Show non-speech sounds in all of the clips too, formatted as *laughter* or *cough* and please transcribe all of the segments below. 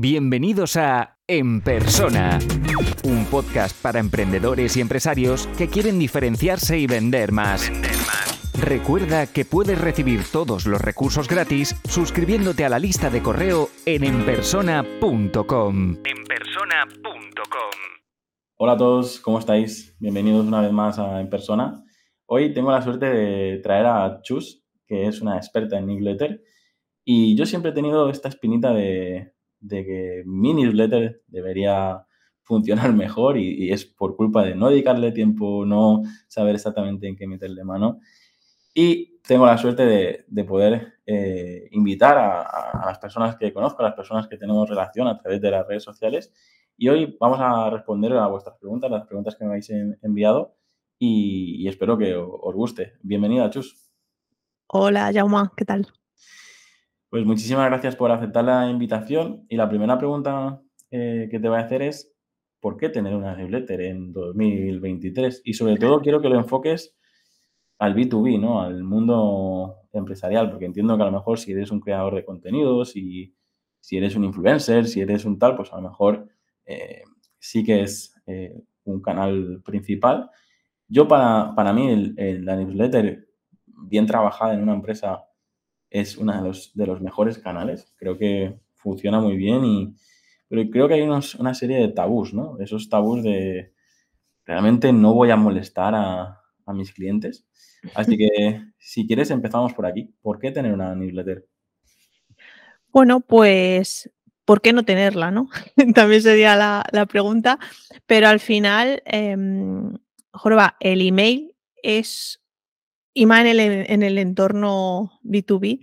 Bienvenidos a En Persona, un podcast para emprendedores y empresarios que quieren diferenciarse y vender más. Recuerda que puedes recibir todos los recursos gratis suscribiéndote a la lista de correo en enpersona.com. enpersona.com. Hola a todos, ¿cómo estáis? Bienvenidos una vez más a En Persona. Hoy tengo la suerte de traer a Chus, que es una experta en newsletter. Y yo siempre he tenido esta espinita de, de que mi newsletter debería funcionar *laughs* mejor y, es por culpa de no dedicarle tiempo, no saber exactamente en qué meterle mano. Y tengo la suerte de, poder eh, invitar a, las personas que conozco, a las personas que tenemos relación a través de las redes sociales. Y hoy vamos a responder a vuestras preguntas, las preguntas que me habéis enviado y, espero que os guste. Bienvenida, Chus. Hola, Jauma, ¿qué tal? Pues muchísimas gracias por aceptar la invitación. Y la primera pregunta eh, que te voy a hacer es, ¿por qué tener una newsletter en 2023? Y sobre todo quiero que lo enfoques al B2B, ¿no? Al mundo empresarial, porque entiendo que a lo mejor si eres un creador de contenidos, y si eres un influencer, si eres un tal, pues a lo mejor eh, sí que es eh, un canal principal. Yo para, para mí la newsletter bien trabajada en una empresa es uno de los, de los mejores canales. Creo que funciona muy bien y pero creo que hay una serie de tabús, ¿no? Esos tabús de realmente no voy a molestar a, a mis clientes. Así que *laughs* si quieres empezamos por aquí. ¿Por qué tener una newsletter? Bueno, pues ¿por qué no tenerla? ¿no? *laughs* También sería la, la, pregunta. Pero al final, eh, Jorba, el email es y más en el, entorno B2B,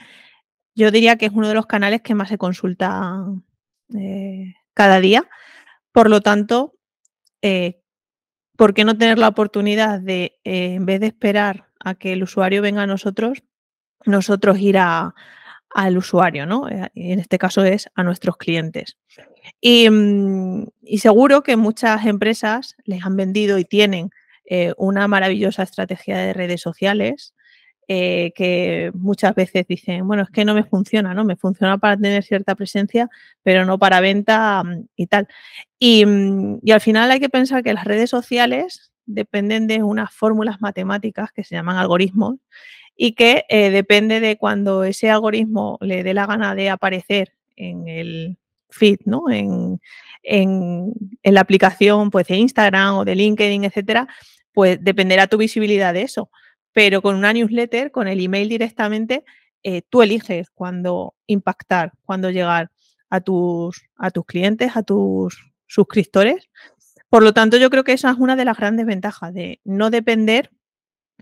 yo diría que es uno de los canales que más se consulta eh, cada día. Por lo tanto, eh, ¿por qué no tener la oportunidad de, eh, en vez de esperar a que el usuario venga a nosotros, nosotros ir al usuario, ¿no? en este caso es a nuestros clientes. Y, mm, y, seguro que muchas empresas les han vendido y tienen eh, una maravillosa estrategia de redes sociales eh, que muchas veces dicen, bueno, es que no me funciona, ¿no? Me funciona para tener cierta presencia, pero no para venta mm, y tal. Mm, y, al final hay que pensar que las redes sociales dependen de unas fórmulas matemáticas que se llaman algoritmos y que eh, depende de cuando ese algoritmo le dé la gana de aparecer en el feed, ¿no? En, en, en, la aplicación pues, de Instagram o de LinkedIn, etcétera, pues dependerá tu visibilidad de eso. Pero con una newsletter, con el email directamente, eh, tú eliges cuándo impactar, cuándo llegar a tus, a tus clientes, a tus suscriptores. Por lo tanto, yo creo que esa es una de las grandes ventajas de no depender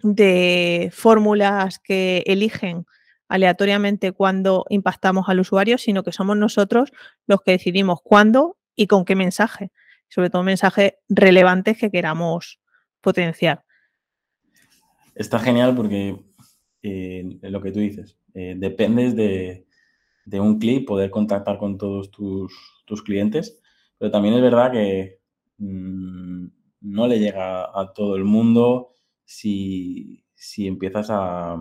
de fórmulas que eligen aleatoriamente cuándo impactamos al usuario, sino que somos nosotros los que decidimos cuándo y con qué mensaje, sobre todo mensajes relevantes que queramos potenciar. Está genial porque eh, lo que tú dices, eh, dependes de, un clic poder contactar con todos tus, clientes, pero también es verdad que mm, no le llega a todo el mundo si, empiezas a,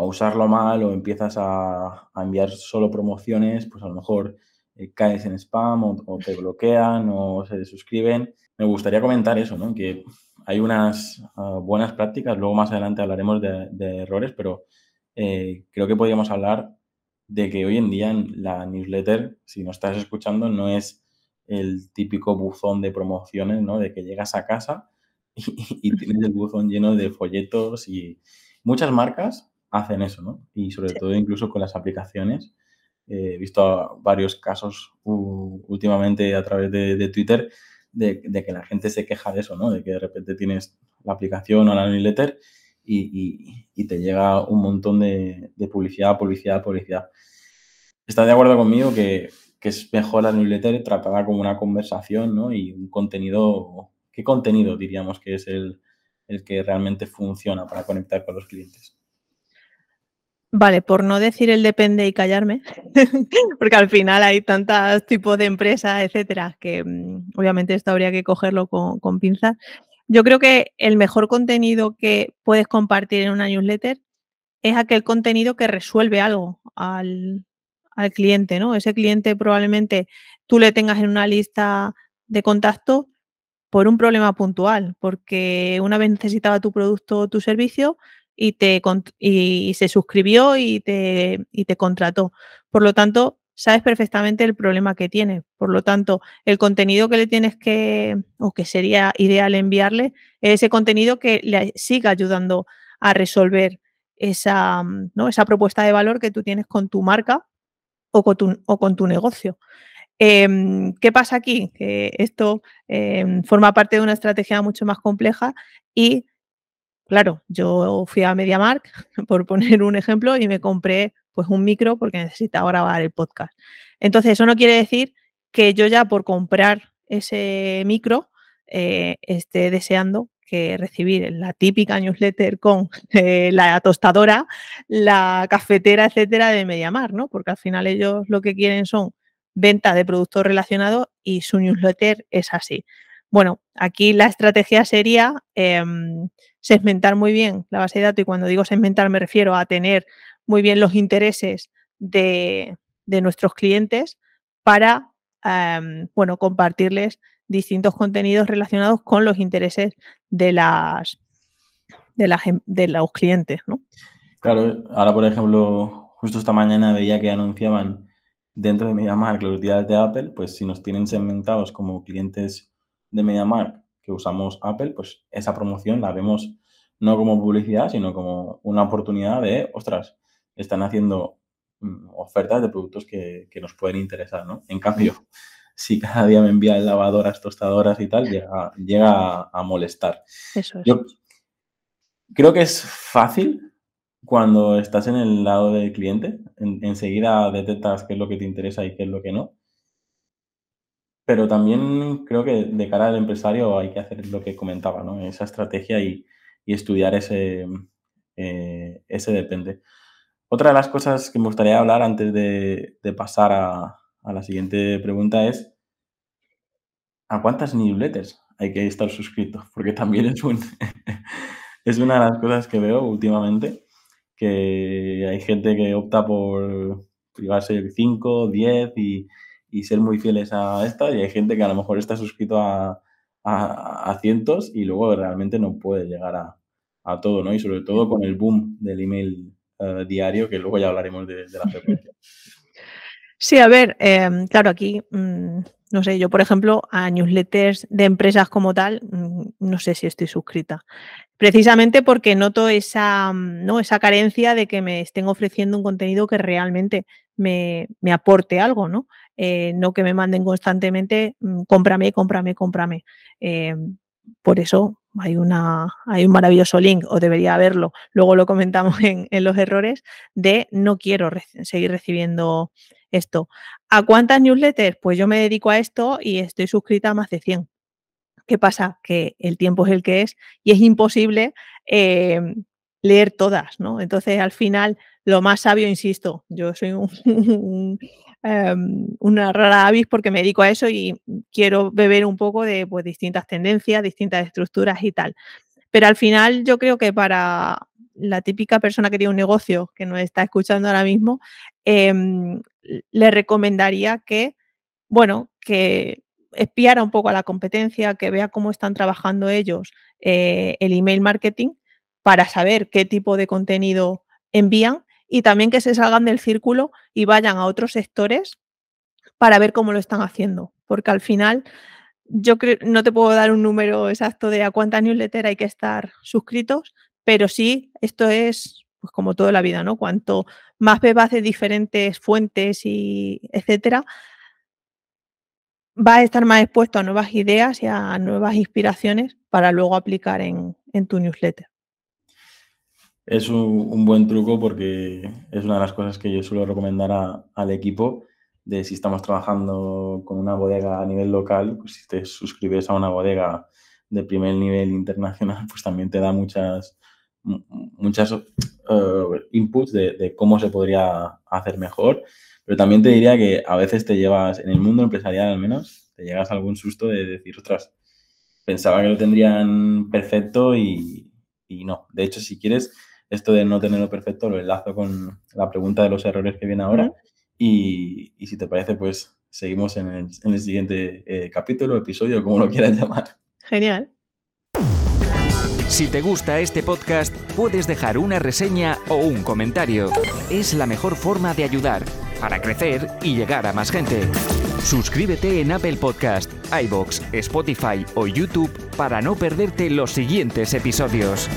usarlo mal o empiezas a, enviar solo promociones, pues a lo mejor eh, caes en spam o, o, te bloquean o se desuscriben. Me gustaría comentar eso, ¿no? Que hay unas ah, buenas prácticas, luego más adelante hablaremos de, errores, pero eh, creo que podríamos hablar de que hoy en día en la newsletter, si no estás escuchando, no es el típico buzón de promociones, ¿no? De que llegas a casa *laughs* y, tienes el buzón lleno de folletos y muchas marcas hacen eso, ¿no? Y sobre todo incluso con las aplicaciones. he visto varios casos últimamente a través de Twitter de, que la gente se queja de eso, ¿no? De que de repente tienes la aplicación o la newsletter y, te llega un montón de, publicidad, publicidad, publicidad. ¿Estás de acuerdo conmigo que, que, es mejor la newsletter tratada como una conversación, ¿no? Y un contenido, ¿qué contenido diríamos que es el, el que realmente funciona para conectar con los clientes? Vale, por no decir el depende y callarme, *laughs* porque al final hay tantos tipos de empresas, etcétera, que mm, obviamente esto habría que cogerlo con, pinzas. Yo creo que el mejor contenido que puedes compartir en una newsletter es aquel contenido que resuelve algo al, al cliente, ¿no? Ese cliente probablemente tú le tengas en una lista de contacto por un problema puntual, porque una vez necesitaba tu producto o tu servicio y, te, y se suscribió y te, y te contrató. Por lo tanto, sabes perfectamente el problema que tiene. Por lo tanto, el contenido que le tienes que, o que sería ideal enviarle, es ese contenido que le siga ayudando a resolver esa, ¿no? esa propuesta de valor que tú tienes con tu marca o con tu, o con tu negocio. Em, ¿Qué pasa aquí? Esto em, forma parte de una estrategia mucho más compleja y, claro, yo fui a MediaMark, *laughs* por poner un ejemplo, y me compré pues un micro porque necesitaba grabar el podcast. Entonces, eso no quiere decir que yo ya por comprar ese micro eh, esté deseando que recibir la típica newsletter con *laughs* eh, la tostadora, la cafetera, etcétera, de Mediamar, ¿no? Porque al final ellos lo que quieren son venta de productos relacionados y su newsletter es así. Bueno, aquí la estrategia sería em, segmentar muy bien la base de datos y cuando digo segmentar me refiero a tener muy bien los intereses de, nuestros clientes para, em, bueno, compartirles distintos contenidos relacionados con los intereses de las de, la, de los clientes, ¿no? Claro, ahora por ejemplo, justo esta mañana veía que anunciaban dentro de MediaMark los días de Apple, pues si nos tienen segmentados como clientes de MediaMark que usamos Apple, pues esa promoción la vemos no como publicidad, sino como una oportunidad de, ostras, están haciendo mm, ofertas de productos que, nos pueden interesar, ¿no? En cambio, *laughs* si cada día me envían lavadoras, tostadoras y tal, llega, llega a, molestar. Eso es. Yo creo que es fácil cuando estás en el lado del cliente, enseguida detectas qué es lo que te interesa y qué es lo que no. Pero también creo que de cara al empresario hay que hacer lo que comentaba, ¿no? Esa estrategia y, estudiar ese, eh, ese depende. Otra de las cosas que me gustaría hablar antes de, pasar a, la siguiente pregunta es, ¿a cuántas newsletters hay que estar suscrito? *laughs* Porque también es, un, *laughs* es una de las cosas que veo últimamente, que hay gente que opta por privarse 5, 10 y, ser muy fieles a esta, y hay gente que a lo mejor está suscrito a, cientos y luego realmente no puede llegar a, a todo, ¿no? Y sobre todo con el boom del email eh, diario, que luego ya hablaremos de, la frecuencia. Sí, a ver, em, claro, aquí, mm, no sé, yo por ejemplo, a newsletters de empresas como tal, mm, no sé si estoy suscrita. Precisamente porque noto esa, mm, ¿no? esa carencia de que me estén ofreciendo un contenido que realmente me, aporte algo, ¿no? Eh, no que me manden constantemente, cómprame, cómprame, cómprame. Por eso hay, una, hay un maravilloso link, o debería haberlo, luego lo comentamos en, los errores, de no quiero seguir recibiendo esto. ¿A cuántas newsletters? Pues yo me dedico a esto y estoy suscrita a más de 100. ¿Qué pasa? Que el tiempo es el que es y es imposible em, leer todas, ¿no? Entonces, al final, lo más sabio, insisto, yo soy un, *laughs* Em, una rara avis porque me dedico a eso y quiero beber un poco de pues, distintas tendencias, distintas estructuras y tal. Pero al final yo creo que para la típica persona que tiene un negocio que nos está escuchando ahora mismo, em, le recomendaría que, bueno, que espiara un poco a la competencia, que vea cómo están trabajando ellos eh, el email marketing para saber qué tipo de contenido envían y también que se salgan del círculo y vayan a otros sectores para ver cómo lo están haciendo. Porque al final, yo creo, no te puedo dar un número exacto de a cuántas newsletters hay que estar suscritos, pero sí, esto es pues como toda la vida, ¿no? Cuanto más bebas de diferentes fuentes y etcétera, vas a estar más expuesto a nuevas ideas y a nuevas inspiraciones para luego aplicar en tu newsletter es un, buen truco porque es una de las cosas que yo suelo recomendar al equipo de si estamos trabajando con una bodega a nivel local, pues si te suscribes a una bodega de primer nivel internacional, pues también te da muchas, muchas uh, inputs de, de, cómo se podría hacer mejor. Pero también te diría que a veces te llevas, en el mundo empresarial al menos, te llegas a algún susto de decir, ostras, pensaba que lo tendrían perfecto y, y no. De hecho, si quieres, esto de no tenerlo perfecto lo enlazo con la pregunta de los errores que viene ahora. Y, si te parece, pues seguimos en el, siguiente eh, capítulo, episodio, como lo quieras llamar. Genial. Si te gusta este podcast, puedes dejar una reseña o un comentario. Es la mejor forma de ayudar para crecer y llegar a más gente. Suscríbete en Apple Podcast, iBox, Spotify o YouTube para no perderte los siguientes episodios.